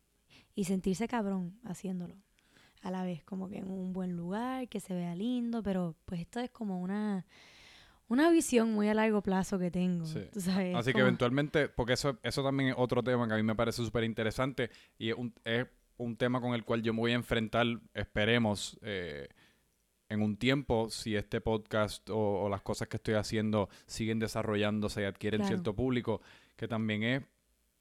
y sentirse cabrón haciéndolo. A la vez, como que en un buen lugar, que se vea lindo, pero pues esto es como una, una visión muy a largo plazo que tengo. Sí. tú sabes, Así que eventualmente, porque eso, eso también es otro tema que a mí me parece súper interesante y es un, es un tema con el cual yo me voy a enfrentar, esperemos, eh, en un tiempo, si este podcast o, o las cosas que estoy haciendo siguen desarrollándose y adquieren Claro. cierto público, que también es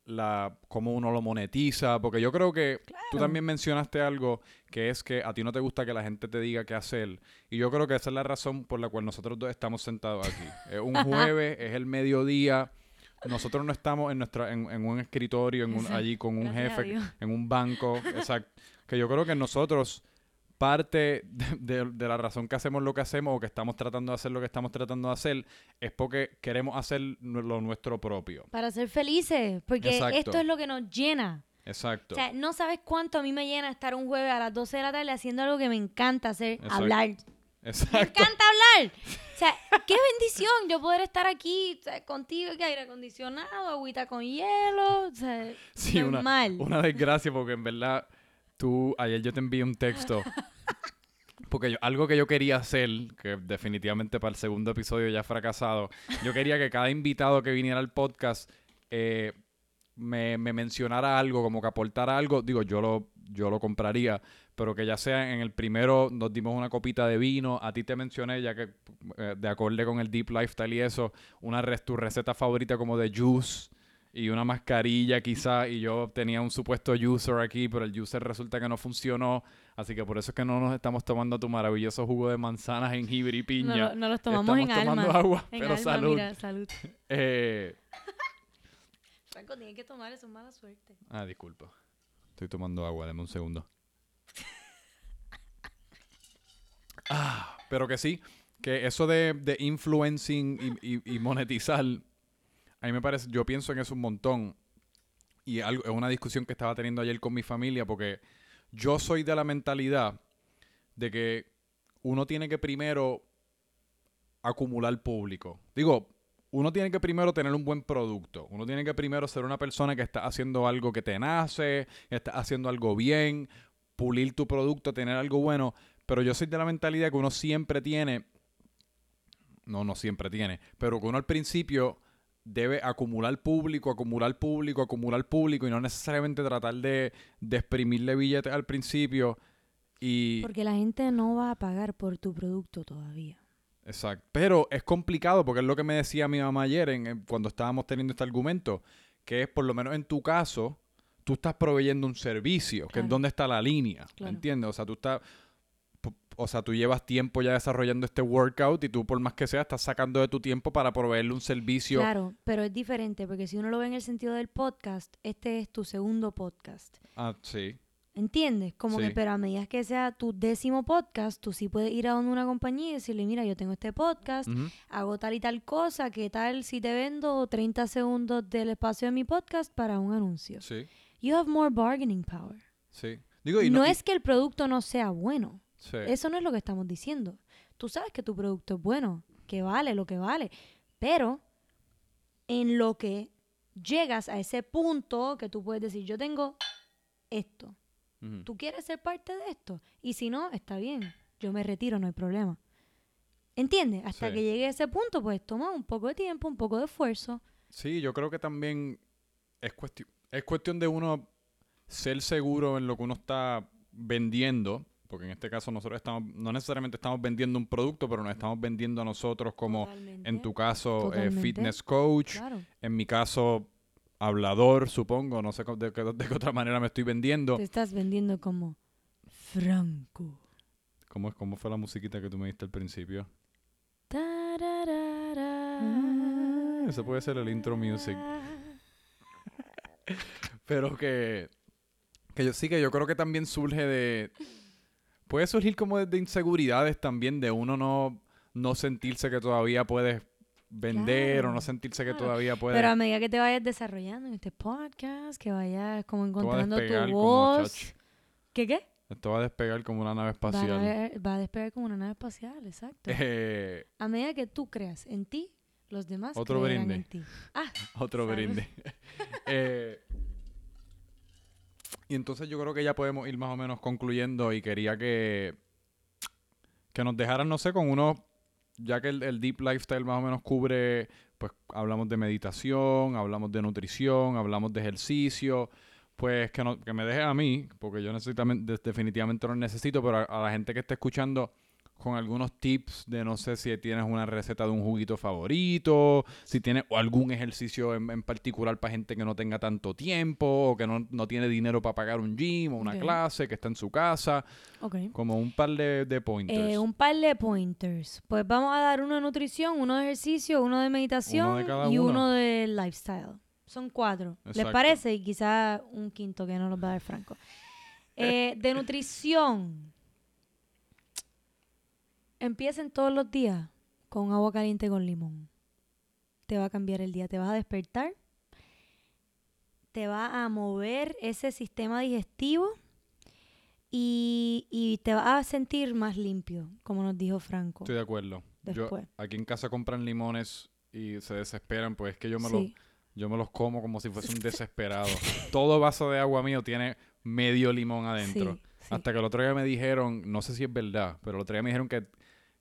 la cómo uno lo monetiza, porque yo creo que tú también mencionaste algo que es que a ti no te gusta que la gente te diga qué hacer y yo creo que esa es la razón por la cual nosotros dos estamos sentados aquí. Es un jueves, es el mediodía, nosotros no estamos en nuestra en, en un escritorio, en un, allí con un Gracias jefe, en un banco, exacto. Que yo creo que nosotros parte de, la razón que hacemos lo que hacemos o que estamos tratando de hacer lo que estamos tratando de hacer es porque queremos hacer lo nuestro propio. Para ser felices, porque Exacto. esto es lo que nos llena. Exacto. O sea, no sabes cuánto a mí me llena estar un jueves a las 12 de la tarde haciendo algo que me encanta hacer, Exacto. hablar. Me Exacto. encanta hablar. O sea, qué bendición yo poder estar aquí o sea, contigo, que aire acondicionado, agüita con hielo, o sea, Sí, una, normal. una desgracia porque en verdad tú, ayer yo te envié un texto. Porque yo- algo que yo quería hacer, que definitivamente para el segundo episodio ya ha fracasado, yo quería que cada invitado que viniera al podcast eh, me, me mencionara algo, como que aportara algo. Digo, yo lo, yo lo compraría, pero que ya sea en el primero nos dimos una copita de vino, a ti te mencioné, ya que eh, de acorde con el Deep Lifestyle y eso, una res- tu receta favorita como de juice y una mascarilla quizá y yo tenía un supuesto user aquí, pero el user resulta que no funcionó, así que por eso es que no nos estamos tomando tu maravilloso jugo de manzana, jengibre y no, piña. lo- no los tomamos Estamos en tomando alma. agua, En pero alma, salud. mira, salud. Eh, Franco, tiene que tomar eso, es mala suerte. ah, disculpa. Estoy tomando agua, dame un segundo. Ah, pero que sí, que eso de, de influencing y, y- y monetizar, a mí me parece, yo pienso en eso un montón. Y algo, es una discusión que estaba teniendo ayer con mi familia, porque yo soy de la mentalidad de que uno tiene que primero acumular público. Digo, uno tiene que primero tener un buen producto. Uno tiene que primero ser una persona que está haciendo algo que te nace, está haciendo algo bien, pulir tu producto, tener algo bueno. Pero yo soy de la mentalidad que uno siempre tiene, no, no siempre tiene, pero que uno al principio debe acumular público, acumular público, acumular público y no necesariamente tratar de, de exprimirle billetes al principio. Y, Porque la gente no va a pagar por tu producto todavía. Exacto. Pero es complicado porque es lo que me decía mi mamá ayer en- en- cuando estábamos teniendo este argumento, que es por lo menos en tu caso, tú estás proveyendo un servicio, que es donde está la línea, Claro. ¿entiendes? O sea, tú estás, o sea, tú llevas tiempo ya desarrollando este workout y tú por más que sea estás sacando de tu tiempo para proveerle un servicio. Claro, pero es diferente, porque si uno lo ve en el sentido del podcast, este es tu segundo podcast. Ah, sí. ¿Entiendes? Como que, pero a medida que sea tu décimo podcast, tú sí puedes ir a donde una compañía y decirle, mira, yo tengo este podcast, hago tal y tal cosa, ¿qué tal si te vendo 30 segundos del espacio de mi podcast para un anuncio? Sí, You have more bargaining power. sí. Digo, y no, y- es que el producto no sea bueno. Sí. Eso no es lo que estamos diciendo. Tú sabes que tu producto es bueno, que vale lo que vale, Pero en lo que llegas a ese punto que tú puedes decir, yo tengo esto. ¿Tú quieres ser parte de esto? Y si no, está bien. Yo me retiro, no hay problema. ¿Entiendes? Hasta Sí. que llegue a ese punto, pues toma un poco de tiempo, un poco de esfuerzo. Sí, yo creo que también es cuestión, es cuestión de uno ser seguro en lo que uno está vendiendo, porque en este caso nosotros estamos, no necesariamente estamos vendiendo un producto, pero nos estamos vendiendo a nosotros como, Totalmente. en tu caso, eh, fitness coach, Claro. en mi caso, hablador, supongo, no sé de, qué- de qué otra manera me estoy vendiendo. Te estás vendiendo como Franco. ¿Cómo, es- ¿Cómo fue la musiquita que tú me diste al principio? Tararara. Ese puede ser el intro music. Pero que, que yo sí que yo creo que también surge de puede surgir como de, de inseguridades también de uno no no sentirse que todavía puedes vender o no sentirse que todavía puedes Pero a medida que te vayas desarrollando en este podcast, que vayas como encontrando tu voz. ¿Qué qué? esto va a despegar como una nave Va a, espacial. ver- va a despegar como una nave espacial, exacto. Eh, A medida que tú creas en ti, los demás Otro brinde. en ti. Ah, otro brinde. Eh, y entonces yo creo que ya podemos ir más o menos concluyendo y quería que, que nos dejaran, no sé, con unos, ya que el, Deep Lifestyle más o menos cubre, pues hablamos de meditación, hablamos de nutrición, hablamos de ejercicio, pues que, no, que me deje a mí, porque yo de- definitivamente lo necesito, pero a, a la gente que esté escuchando con algunos tips de no sé si tienes una receta de un juguito favorito, si tienes algún ejercicio en, en particular para gente que no tenga tanto tiempo o que no, no tiene dinero para pagar un gym o una clase, que está en su casa, ok. como un par de, de pointers. Eh, un par de pointers. Pues vamos a dar uno de nutrición, uno de ejercicio, uno de meditación y uno. uno de lifestyle. Son cuatro. ¿Les parece? Y quizá un quinto que no los va a dar Franco. Eh, de nutrición. Empiecen todos los días con agua caliente con limón. Te va a cambiar el día. Te vas a despertar. Te va a mover ese sistema digestivo. Y, y te vas a sentir más limpio, como nos dijo Franco. Estoy de acuerdo. Yo, Después. aquí en casa compran limones y se desesperan, pues es que yo me, los, yo me los como como si fuese un desesperado. Todo vaso de agua mío tiene medio limón adentro. Sí, sí. Hasta que el otro día me dijeron, no sé si es verdad, pero el otro día me dijeron que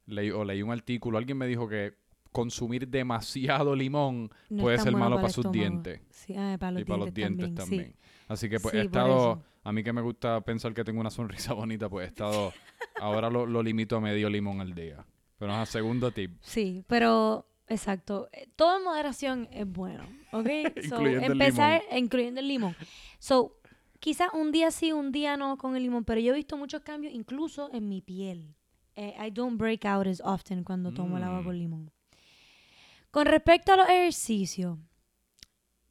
leí, o leí un artículo, alguien me dijo que consumir demasiado limón No puede es ser malo para sus estómago. dientes Sí, ah, para los y para los dientes también. Así que pues Sí, he estado, a mí que me gusta pensar que tengo una sonrisa bonita, pues he estado, ahora lo, lo limito a medio limón al día. Pero a segundo tip. Sí, pero exacto. Eh, Todo en moderación es bueno, ¿ok? So, Incluyendo el empezar incluyendo el limón. So, quizás un día sí, un día no con el limón, pero yo he visto muchos cambios incluso en mi piel. Eh, I don't break out as often cuando tomo el agua Mm. con limón. Con respecto a los ejercicios,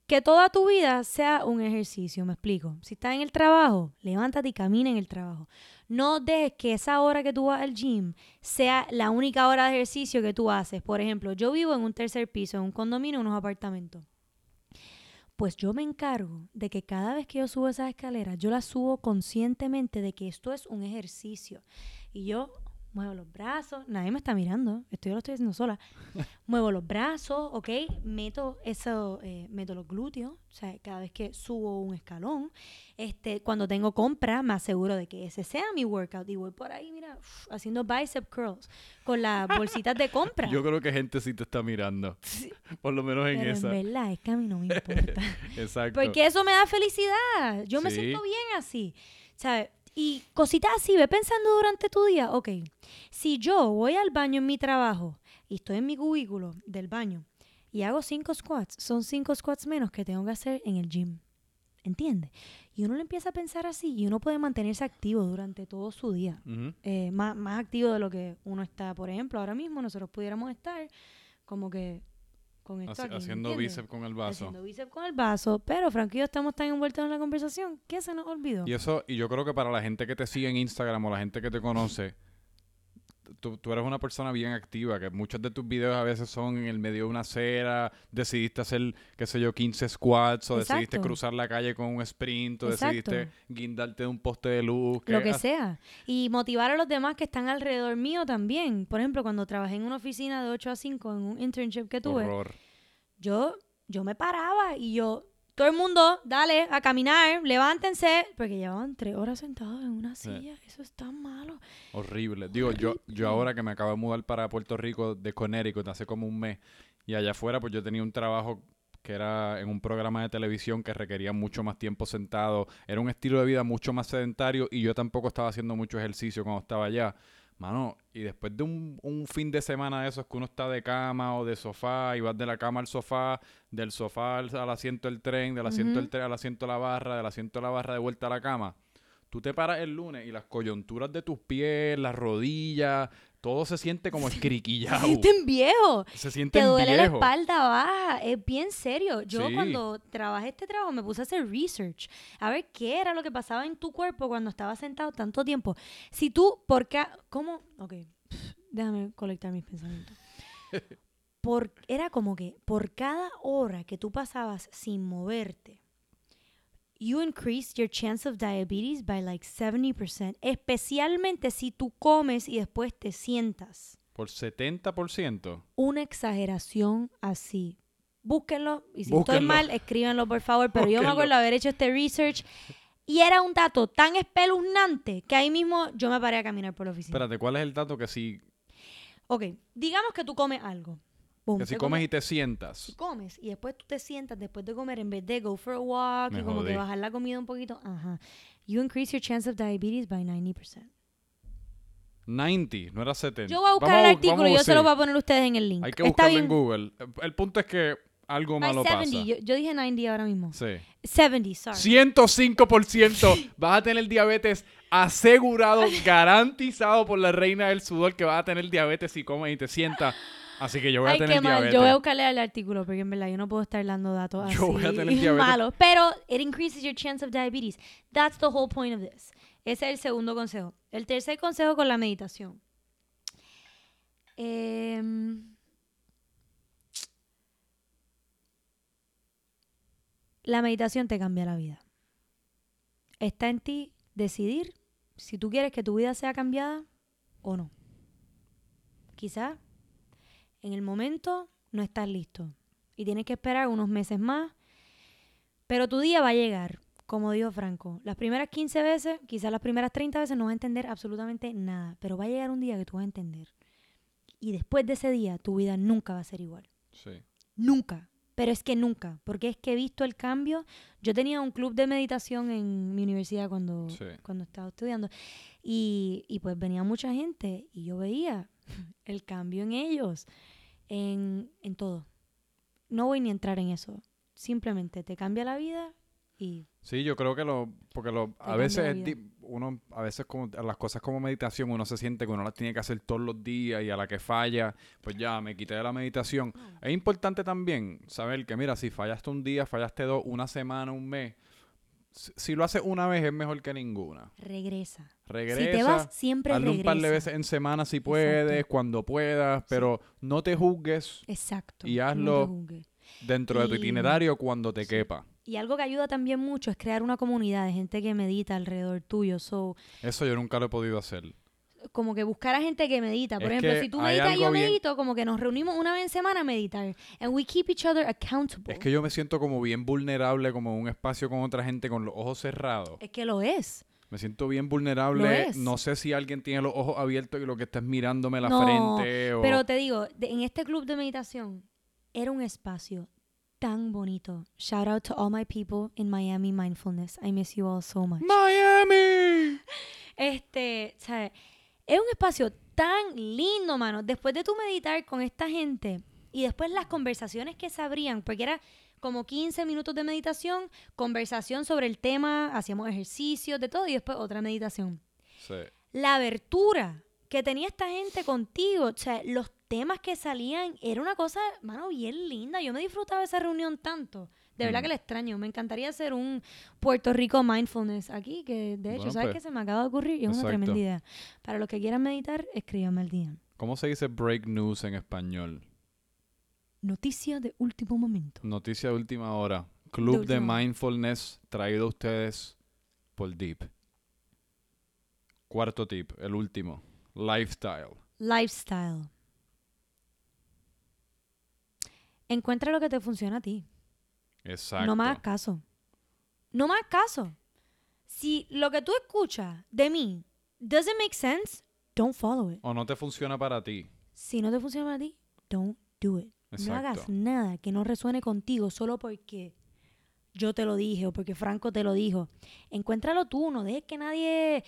que toda tu vida sea un ejercicio, me explico. Si estás en el trabajo, levántate y camina en el trabajo. No dejes que esa hora que tú vas al gym sea la única hora de ejercicio que tú haces. Por ejemplo, yo vivo en un tercer piso, en un condominio, en unos apartamentos. Pues yo me encargo de que cada vez que yo subo esas escaleras, yo las subo conscientemente de que esto es un ejercicio. Y yo muevo los brazos, nadie me está mirando, esto yo lo estoy haciendo sola. muevo los brazos, ¿ok? Meto eso, eh, meto los glúteos, o sea, cada vez que subo un escalón. Este, cuando tengo compra, me aseguro de que ese sea mi workout. Y voy por ahí, mira, haciendo bicep curls con las bolsitas de compra. Yo creo que gente sí te está mirando. Por lo menos en Pero en esa. verdad es que a mí no me importa. Exacto. Porque eso me da felicidad. Yo me Sí. siento bien así. ¿Sabes? Y cositas así, ve pensando durante tu día, ok, si yo voy al baño en mi trabajo y estoy en mi cubículo del baño y hago cinco squats, son cinco squats menos que tengo que hacer en el gym. ¿Entiendes? Y uno lo empieza a pensar así y uno puede mantenerse activo durante todo su día. Eh, más, más activo de lo que uno está, por ejemplo, ahora mismo nosotros pudiéramos estar como que con esto Haci- aquí, haciendo ¿entiendes? bíceps con el vaso. Haciendo bíceps con el vaso, pero y yo estamos tan envueltos en la conversación que se nos olvidó. Y eso, y yo creo que para la gente que te sigue en Instagram o la gente que te conoce, tú, tú eres una persona bien activa, que muchos de tus videos a veces son en el medio de una acera, decidiste hacer, qué sé yo, 15 squats, o decidiste cruzar la calle con un sprint, o Exacto. decidiste guindarte de un poste de luz. lo que has- sea. Y motivar a los demás que están alrededor mío también. Por ejemplo, cuando trabajé en una oficina de 8 a 5 en un internship que tuve, Horror. yo, yo me paraba y yo, todo el mundo, dale, a caminar, levántense, porque llevaban tres horas sentados en una Sí. silla. Eso es tan malo. Horrible. Digo, yo, yo ahora que me acabo de mudar para Puerto Rico de Connecticut hace como un mes y allá afuera pues yo tenía un trabajo que era en un programa de televisión que requería mucho más tiempo sentado. Era un estilo de vida mucho más sedentario y yo tampoco estaba haciendo mucho ejercicio cuando estaba allá. Mano, y después de un, un fin de semana de esos que uno está de cama o de sofá y vas de la cama al sofá, del sofá al, al asiento del tren, del asiento del tren al asiento de la barra, del asiento de la barra de vuelta a la cama, Tú te paras el lunes y las coyunturas de tus pies, las rodillas, todo se siente como escriquillado. Se sienten viejos. Se siente Te duele la viejo. espalda baja. Es bien serio. Yo Sí. cuando trabajé este trabajo me puse a hacer research. A ver qué era lo que pasaba en tu cuerpo cuando estabas sentado tanto tiempo. Si tú, por qué, ¿cómo? Ok, déjame colectar mis pensamientos. Por, era como que por cada hora que tú pasabas sin moverte, you increase your chance of diabetes by like 70%. Especialmente si tú comes y después te sientas Por 70%. una exageración así. Búsquenlo y si estoy Búsquenlo. mal, escríbanlo por favor. Pero yo me Búsquenlo. acuerdo haber hecho este research y era un dato tan espeluznante que ahí mismo yo me paré a caminar por la oficina. Espérate, ¿cuál es el dato que si, Ok, digamos que tú comes algo. Boom, que si comes y te sientas? comes y después tú te sientas después de comer en vez de go for a walk Me y como que jodí. bajar la comida un poquito, ajá. You increase your chance of diabetes by 90%. 90, no era 70. Yo voy a buscar Vamos el artículo y yo se lo voy a poner a ustedes en el link. Hay que Está buscarlo en. Google. El punto es que algo malo 70, pasa. yo, yo dije 90 ahora mismo. Sí. 70, sorry. 105% vas a tener diabetes asegurado, garantizado por la reina del sudor que vas a tener diabetes si comes y te sientas. Así que yo voy a Ay, tener qué mal. diabetes. Yo voy a buscarle el artículo porque en verdad yo no puedo estar dando datos así Yo voy a tener diabetes. malos. Pero it increases your chance of diabetes. That's the whole point of this. Ese es el segundo consejo. El tercer consejo con la meditación. Em, la meditación te cambia la vida. Está en ti decidir si tú quieres que tu vida sea cambiada o no. Quizás en el momento no estás listo y tienes que esperar unos meses más, pero tu día va a llegar. Como dijo Franco, las primeras 15 veces, quizás las primeras 30 veces no vas a entender absolutamente nada, pero va a llegar un día que tú vas a entender. Y después de ese día, tu vida nunca va a ser igual. Sí. Nunca. Pero es que nunca. Porque es que he visto el cambio. Yo tenía un club de meditación en mi universidad cuando, Sí. cuando estaba estudiando. Y, y pues venía mucha gente y yo veía el cambio en ellos. En, en todo. No voy ni a entrar en eso. Simplemente te cambia la vida y Sí, yo creo que lo, porque lo, a veces es uno, a veces como las cosas como meditación, uno se siente que uno las tiene que hacer todos los días y a la que falla, pues ya me quité de la meditación. Es importante también saber que mira, si fallaste un día, fallaste dos, una semana, un mes, si, lo haces una vez es mejor que ninguna. regresa. Regresa. si te vas, siempre Hazlo regresa. un par de veces en semana si puedes, Exacto. cuando puedas, pero no te juzgues Exacto. y hazlo dentro de tu itinerario cuando te Sí. quepa. Y algo que ayuda también mucho es crear una comunidad de gente que medita alrededor tuyo. So, Eso yo nunca lo he podido hacer. Como que buscar a gente que medita. Por Es ejemplo, si tú meditas y yo bien- medito, como que nos reunimos una vez en semana a meditar. And we keep each other accountable. Es que yo me siento como bien vulnerable, como en un espacio con otra gente con los ojos cerrados. Es que lo es. Me siento bien vulnerable. No sé si alguien tiene los ojos abiertos y lo que está es mirándome la No, frente. O... Pero te digo, de- en este club de meditación era un espacio tan bonito. Shout out to all my people in Miami Mindfulness. I miss you all so much. ¡Miami! Este, ¿sabes? Es un espacio tan lindo, mano. Después de tú meditar con esta gente y después las conversaciones que se abrían, porque era como 15 minutos de meditación, conversación sobre el tema, hacíamos ejercicios, de todo, y después otra meditación. Sí. La abertura que tenía esta gente contigo, o sea, los temas que salían, era una cosa, mano, bien linda. Yo me disfrutaba esa reunión tanto, De verdad Mm. que le extraño. Me encantaría hacer un Puerto Rico Mindfulness aquí, que de hecho, Bueno, ¿sabes pues, qué? Se me acaba de ocurrir y es una tremenda idea. Para los que quieran meditar, escríbanme al día. ¿Cómo se dice break news en español? Noticia de último momento. Noticia de última hora. Club de. Mindfulness traído a ustedes por Deep. Cuarto tip, el último. Lifestyle. Lifestyle. Encuentra lo que te funciona a ti. Exacto. No me hagas caso. No me hagas caso. Si lo que tú escuchas de mí doesn't make sense, don't follow it. O no te funciona para ti. Si no te funciona para ti, don't do it. Exacto. No hagas nada que no resuene contigo solo porque yo te lo dije o porque Franco te lo dijo. Encuéntralo tú, no dejes que nadie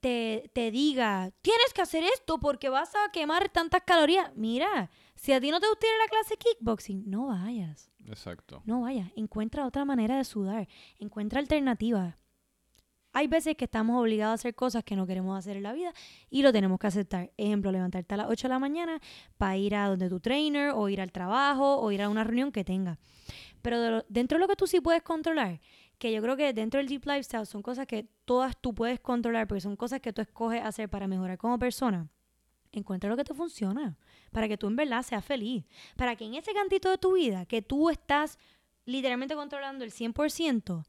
te, te diga, tienes que hacer esto porque vas a quemar tantas calorías. Mira, si a ti no te gusta ir a la clase de kickboxing, no vayas. Exacto. No vayas. Encuentra otra manera de sudar. Encuentra alternativas. Hay veces que estamos obligados a hacer cosas que no queremos hacer en la vida y lo tenemos que aceptar. Ejemplo, levantarte a las 8 de la mañana para ir a donde tu trainer o ir al trabajo o ir a una reunión que tenga. Pero dentro de lo que tú sí puedes controlar, que yo creo que dentro del Deep Lifestyle son cosas que todas tú puedes controlar porque son cosas que tú escoges hacer para mejorar como persona. Encuentra lo que te funciona para que tú en verdad seas feliz. Para que en ese cantito de tu vida que tú estás literalmente controlando el 100%,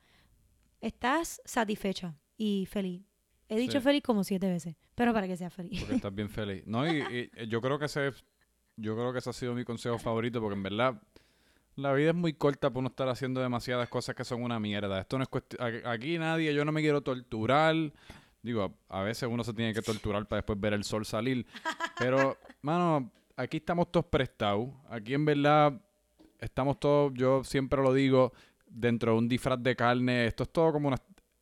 estás satisfecha y feliz. He dicho Sí. feliz como siete veces, pero para que seas feliz. Porque estás bien feliz. No, y, y yo creo que ese yo creo que ese ha sido mi consejo favorito porque en verdad la vida es muy corta para uno estar haciendo demasiadas cosas que son una mierda. Esto no es cuesti- a- aquí nadie, yo no me quiero torturar. Digo, a, a veces uno se tiene que torturar para después ver el sol salir. Pero, mano, aquí estamos todos prestados. Aquí en verdad estamos todos, yo siempre lo digo, dentro de un disfraz de carne. Esto es todo como una...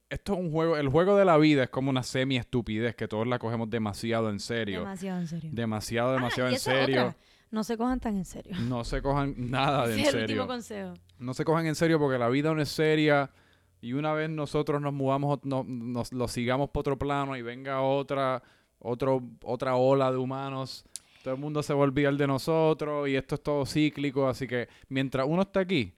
Esto es un juego, el juego de la vida es como una semi-estupidez que todos la cogemos demasiado en serio. Demasiado en serio. Demasiado, Ah, demasiado en serio. otra. No se cojan tan en serio. No se cojan nada de en es el último serio. consejo. No se cojan en serio porque la vida no es seria. Y una vez nosotros nos movamos, no- nos lo sigamos por otro plano y venga otra, otro, otra ola de humanos, todo el mundo se va a olvidar de nosotros y esto es todo cíclico. Así que mientras uno está aquí,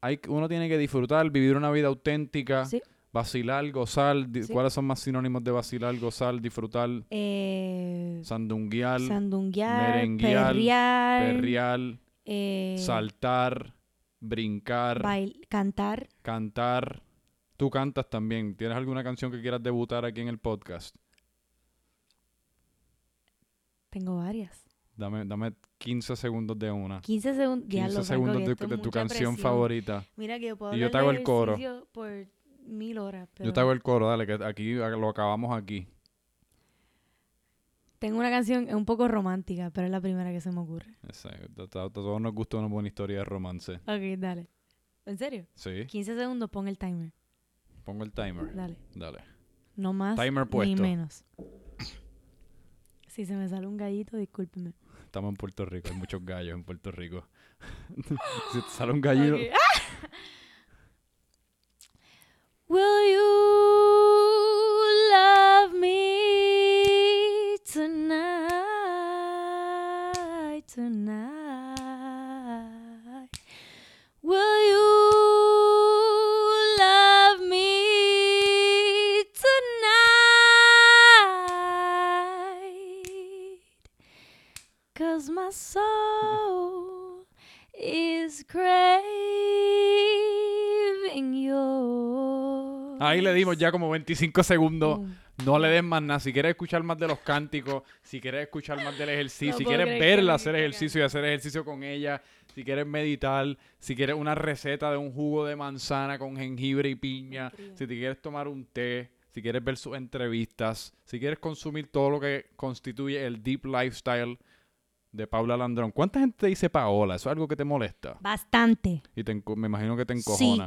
hay, uno tiene que disfrutar, vivir una vida auténtica, Sí. vacilar, gozar. Sí. ¿Cuáles son más sinónimos de vacilar, gozar, disfrutar? Eh, Sandunguear, sandunguear, merenguear, perrear, perrear, eh, saltar, brincar, bail- cantar. cantar. Tú cantas también. ¿Tienes alguna canción que quieras debutar aquí en el podcast? Tengo varias. Dame, dame 15 segundos de una. 15 segundos. 15 segundos de, de tu canción favorita. Mira que yo puedo Y yo te hago el coro. por mil horas. Yo te hago el coro, dale, que aquí lo acabamos aquí. Tengo una canción un poco romántica, pero es la primera que se me ocurre. Ese, a, todos nos gusta una buena historia de romance. Ok, dale. ¿En serio? Sí, 15 segundos, pon el timer. pongo el timer. Dale. Dale. No más Timer ni puesto. menos. Si se me sale un gallito, discúlpeme. Estamos en Puerto Rico, hay muchos gallos en Puerto Rico. si te sale un gallito, Ok. Will you love me tonight, tonight? Ahí le dimos ya como 25 segundos. Boom. No le des más nada. Si quieres escuchar más de los cánticos, si quieres escuchar más del ejercicio, No si quieres verla hacer ejercicio y hacer ejercicio con ella, si quieres meditar, si quieres una receta de un jugo de manzana con jengibre y piña, si te quieres tomar un té, si quieres ver sus entrevistas, si quieres consumir todo lo que constituye el deep lifestyle de Paula Landrón. ¿Cuánta gente te dice Paola? ¿Eso es algo que te molesta? Bastante. Y te me imagino que te Sí.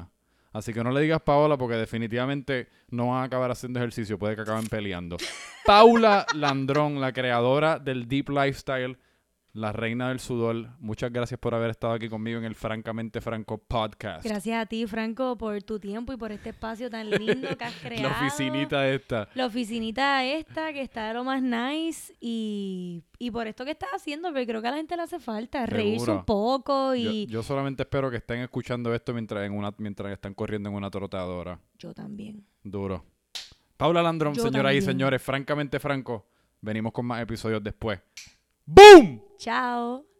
Así que no le digas Paola porque definitivamente no van a acabar haciendo ejercicio, puede que acaben peleando. Paula Landrón, la creadora del Deep Lifestyle. La reina del sudor, muchas gracias por haber estado aquí conmigo en el Francamente Franco podcast. Gracias a ti, Franco, por tu tiempo y por este espacio tan lindo que has creado. La oficinita esta. La oficinita esta, que está de lo más nice. Y, y por esto que estás haciendo, porque creo que a la gente le hace falta reírse Seguro. un poco. Yo, Y yo solamente espero que estén escuchando esto mientras, en una, mientras están corriendo en una trotadora. yo también. Duro. Paula Landrón, señoras y señores, francamente franco. Venimos con más episodios después. ¡Boom! Chao.